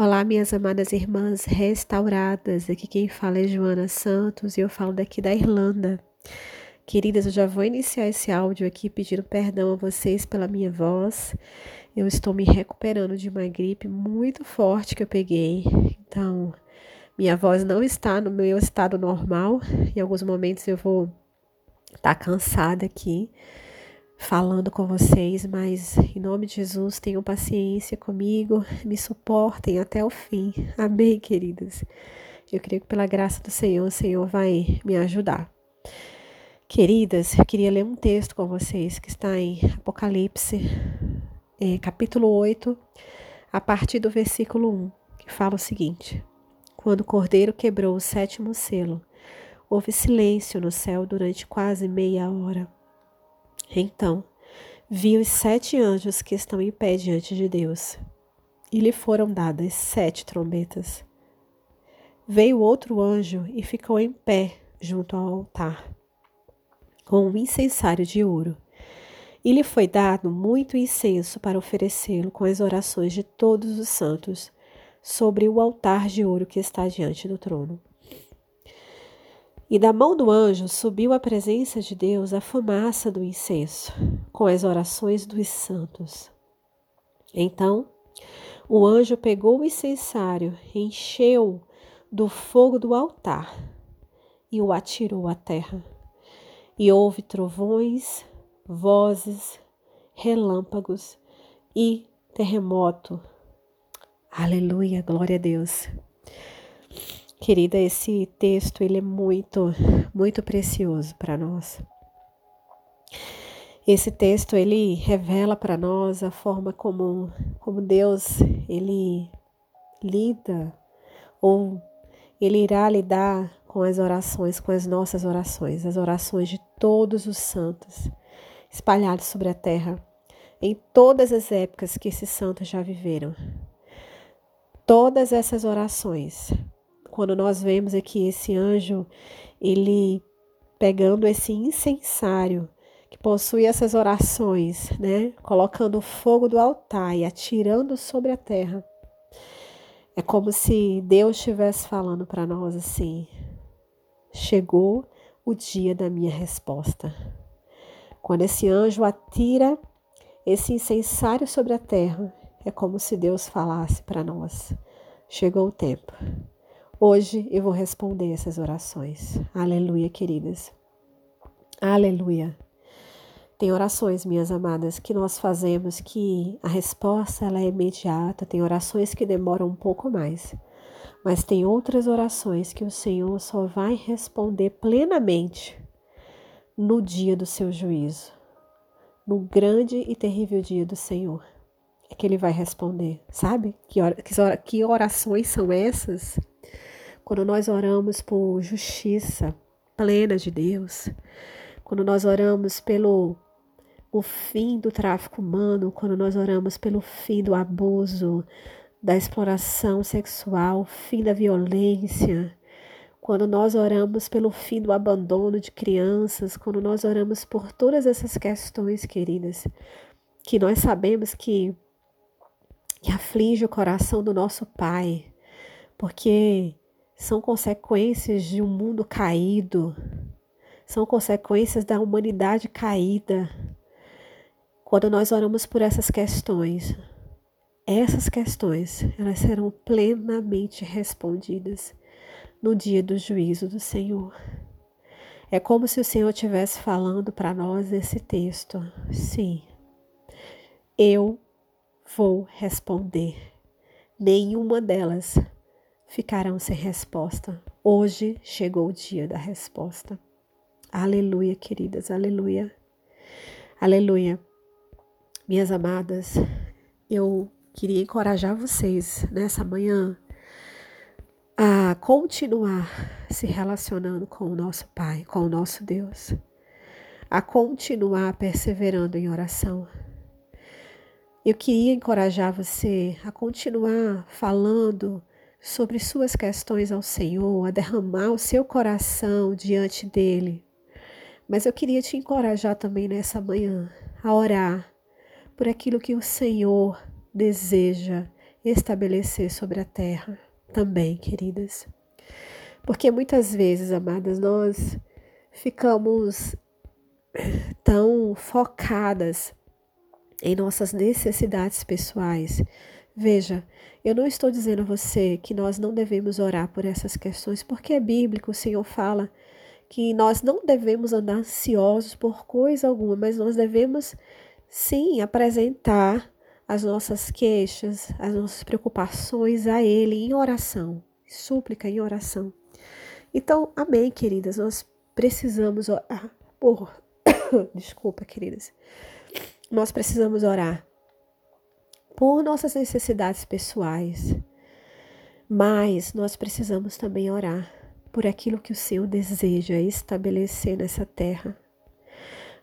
Olá, minhas amadas irmãs restauradas. Aqui quem fala é Joana Santos e eu falo daqui da Irlanda. Queridas, eu já vou iniciar esse áudio aqui pedindo perdão a vocês pela minha voz. Eu estou me recuperando de uma gripe muito forte que eu peguei. Então, minha voz não está no meu estado normal. Em alguns momentos eu vou estar tá cansada aqui falando com vocês, mas em nome de Jesus, tenham paciência comigo, me suportem até o fim. Amém, queridas. Eu creio que pela graça do Senhor, o Senhor vai me ajudar. Queridas, eu queria ler um texto com vocês que está em Apocalipse, é, capítulo 8, a partir do versículo 1, que fala o seguinte: Quando o cordeiro quebrou o sétimo selo, houve silêncio no céu durante quase meia hora. Então, vi os sete anjos que estão em pé diante de Deus, e lhe foram dadas sete trombetas. Veio outro anjo e ficou em pé junto ao altar, com um incensário de ouro. E lhe foi dado muito incenso para oferecê-lo com as orações de todos os santos sobre o altar de ouro que está diante do trono. E da mão do anjo subiu à presença de Deus a fumaça do incenso, com as orações dos santos. Então, o anjo pegou o incensário, encheu do fogo do altar e o atirou à terra. E houve trovões, vozes, relâmpagos e terremoto. Aleluia, glória a Deus. Querida, esse texto ele é muito, muito precioso para nós. Esse texto ele revela para nós a forma como, como Deus ele lida ou ele irá lidar com as orações, com as nossas orações, as orações de todos os santos espalhados sobre a terra, em todas as épocas que esses santos já viveram. Todas essas orações quando nós vemos aqui esse anjo, ele pegando esse incensário que possui essas orações, né? Colocando o fogo do altar e atirando sobre a terra. É como se Deus estivesse falando para nós assim: chegou o dia da minha resposta. Quando esse anjo atira esse incensário sobre a terra, é como se Deus falasse para nós: chegou o tempo. Hoje eu vou responder essas orações. Aleluia, queridas. Aleluia. Tem orações, minhas amadas, que nós fazemos que a resposta ela é imediata, tem orações que demoram um pouco mais. Mas tem outras orações que o Senhor só vai responder plenamente no dia do seu juízo, no grande e terrível dia do Senhor. É que ele vai responder, sabe? Que, que orações são essas? Quando nós oramos por justiça plena de Deus, quando nós oramos pelo o fim do tráfico humano, quando nós oramos pelo fim do abuso, da exploração sexual, fim da violência, quando nós oramos pelo fim do abandono de crianças, quando nós oramos por todas essas questões, queridas, que nós sabemos que, que aflige o coração do nosso Pai, porque são consequências de um mundo caído, são consequências da humanidade caída. Quando nós oramos por essas questões, essas questões, elas serão plenamente respondidas no dia do juízo do Senhor. É como se o Senhor estivesse falando para nós esse texto. Sim, eu vou responder. Nenhuma delas ficarão sem resposta. Hoje chegou o dia da resposta. Aleluia, queridas, aleluia. Aleluia. Minhas amadas, eu queria encorajar vocês nessa manhã a continuar se relacionando com o nosso Pai, com o nosso Deus, a continuar perseverando em oração. Eu queria encorajar você a continuar falando sobre suas questões ao Senhor, a derramar o seu coração diante dele. Mas eu queria te encorajar também nessa manhã a orar por aquilo que o Senhor deseja estabelecer sobre a terra também, queridas. Porque muitas vezes, amadas, nós ficamos tão focadas em nossas necessidades pessoais. Veja, eu não estou dizendo a você que nós não devemos orar por essas questões, porque é bíblico, o Senhor fala que nós não devemos andar ansiosos por coisa alguma, mas nós devemos sim apresentar as nossas queixas, as nossas preocupações a Ele em oração, súplica em oração. Então, amém, queridas, nós precisamos orar por. Desculpa, queridas. Nós precisamos orar por nossas necessidades pessoais, mas nós precisamos também orar por aquilo que o Senhor deseja estabelecer nessa terra.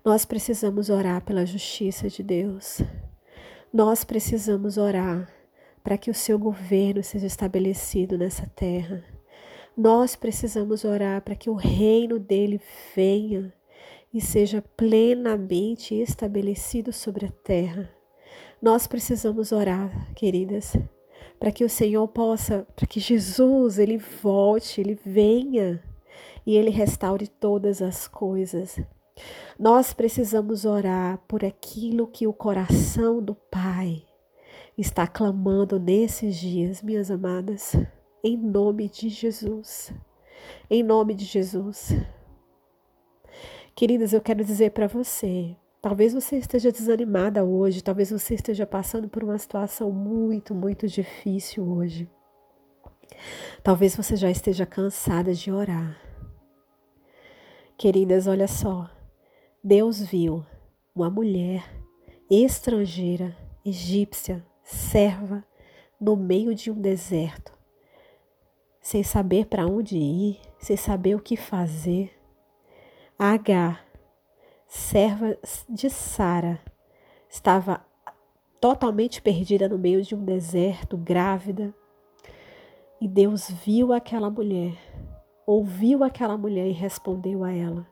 Nós precisamos orar pela justiça de Deus. Nós precisamos orar para que o seu governo seja estabelecido nessa terra. Nós precisamos orar para que o reino dele venha e seja plenamente estabelecido sobre a terra. Nós precisamos orar, queridas, para que o Senhor possa, para que Jesus ele volte, ele venha e ele restaure todas as coisas. Nós precisamos orar por aquilo que o coração do Pai está clamando nesses dias, minhas amadas, em nome de Jesus. Em nome de Jesus. Queridas, eu quero dizer para você, Talvez você esteja desanimada hoje, talvez você esteja passando por uma situação muito, muito difícil hoje. Talvez você já esteja cansada de orar. Queridas, olha só. Deus viu uma mulher estrangeira, egípcia, serva, no meio de um deserto, sem saber para onde ir, sem saber o que fazer. Agar serva de Sara, estava totalmente perdida no meio de um deserto, grávida. E Deus viu aquela mulher, ouviu aquela mulher e respondeu a ela.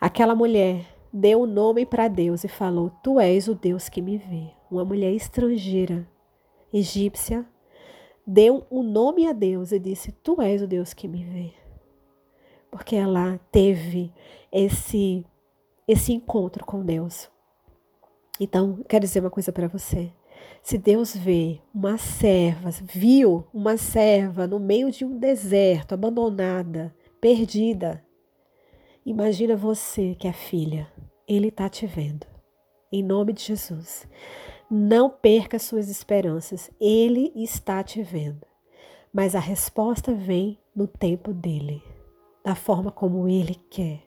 Aquela mulher deu o nome para Deus e falou: Tu és o Deus que me vê. Uma mulher estrangeira, egípcia, deu o um nome a Deus e disse: Tu és o Deus que me vê porque ela teve esse esse encontro com Deus. Então, quero dizer uma coisa para você. Se Deus vê uma serva, viu uma serva no meio de um deserto, abandonada, perdida, imagina você que é filha. Ele está te vendo. Em nome de Jesus. Não perca suas esperanças. Ele está te vendo. Mas a resposta vem no tempo dele da forma como Ele quer.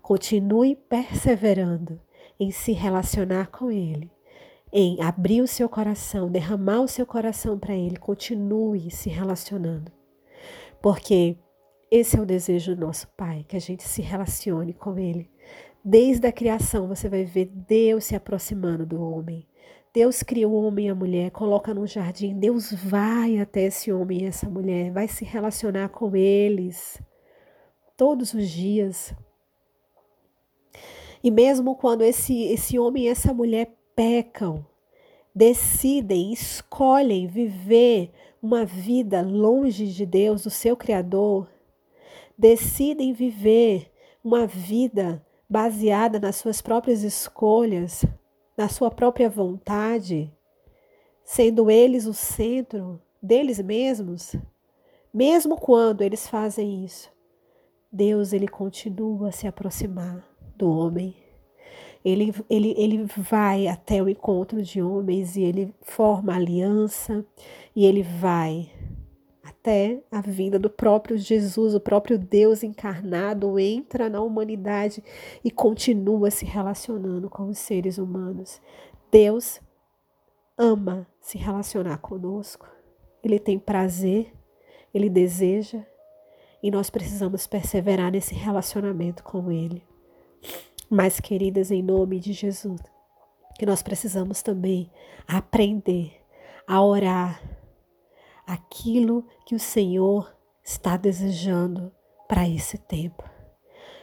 Continue perseverando em se relacionar com Ele, em abrir o seu coração, derramar o seu coração para Ele. Continue se relacionando, porque esse é o desejo do nosso Pai, que a gente se relacione com Ele. Desde a criação você vai ver Deus se aproximando do homem. Deus cria o homem e a mulher, coloca no jardim. Deus vai até esse homem e essa mulher, vai se relacionar com eles todos os dias. E mesmo quando esse, esse homem e essa mulher pecam, decidem, escolhem viver uma vida longe de Deus, do seu Criador, decidem viver uma vida baseada nas suas próprias escolhas, na sua própria vontade, sendo eles o centro deles mesmos, mesmo quando eles fazem isso, Deus ele continua a se aproximar do homem. Ele, ele, ele vai até o encontro de homens e ele forma aliança e ele vai até a vinda do próprio Jesus, o próprio Deus encarnado, entra na humanidade e continua se relacionando com os seres humanos. Deus ama se relacionar conosco. Ele tem prazer, ele deseja e nós precisamos perseverar nesse relacionamento com Ele. Mas, queridas, em nome de Jesus, que nós precisamos também aprender a orar aquilo que o Senhor está desejando para esse tempo.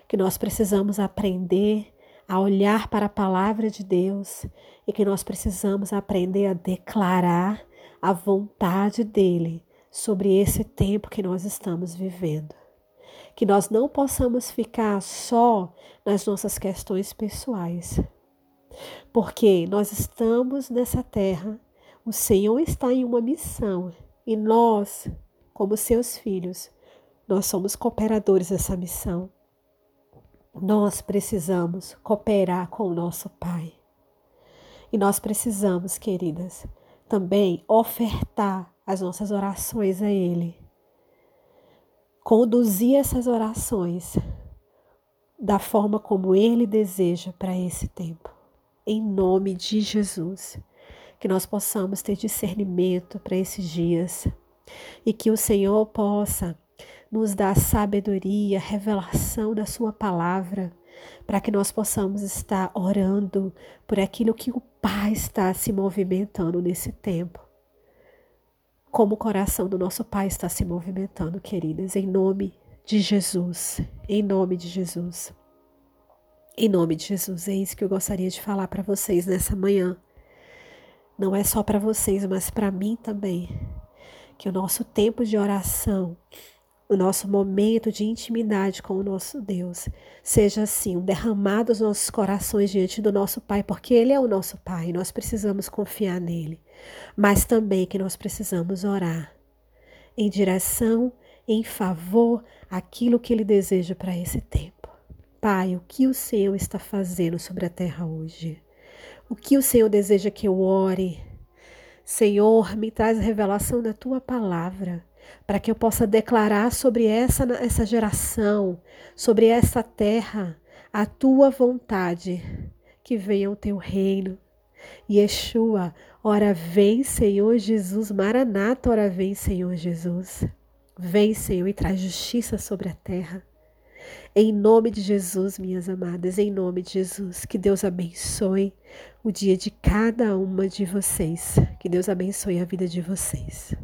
Que nós precisamos aprender a olhar para a palavra de Deus e que nós precisamos aprender a declarar a vontade dele sobre esse tempo que nós estamos vivendo. Que nós não possamos ficar só nas nossas questões pessoais, porque nós estamos nessa terra, o Senhor está em uma missão e nós, como seus filhos, nós somos cooperadores dessa missão. Nós precisamos cooperar com o nosso Pai. E nós precisamos, queridas, também ofertar as nossas orações a Ele. Conduzir essas orações da forma como Ele deseja para esse tempo. Em nome de Jesus. Que nós possamos ter discernimento para esses dias e que o Senhor possa nos dar sabedoria, revelação da Sua palavra, para que nós possamos estar orando por aquilo que o Pai está se movimentando nesse tempo. Como o coração do nosso Pai está se movimentando, queridas, em nome de Jesus, em nome de Jesus. Em nome de Jesus, é isso que eu gostaria de falar para vocês nessa manhã. Não é só para vocês, mas para mim também. Que o nosso tempo de oração o nosso momento de intimidade com o nosso Deus seja assim, um derramar dos nossos corações diante do nosso Pai, porque Ele é o nosso Pai e nós precisamos confiar nele, mas também que nós precisamos orar em direção, em favor aquilo que Ele deseja para esse tempo. Pai, o que o Senhor está fazendo sobre a terra hoje? O que o Senhor deseja que eu ore? Senhor, me traz a revelação da tua palavra para que eu possa declarar sobre essa, essa geração, sobre essa terra, a tua vontade, que venha o teu reino. Yeshua, ora vem, Senhor Jesus, Maranata, ora vem, Senhor Jesus. Vem, Senhor, e traz justiça sobre a terra. Em nome de Jesus, minhas amadas, em nome de Jesus, que Deus abençoe o dia de cada uma de vocês. Que Deus abençoe a vida de vocês.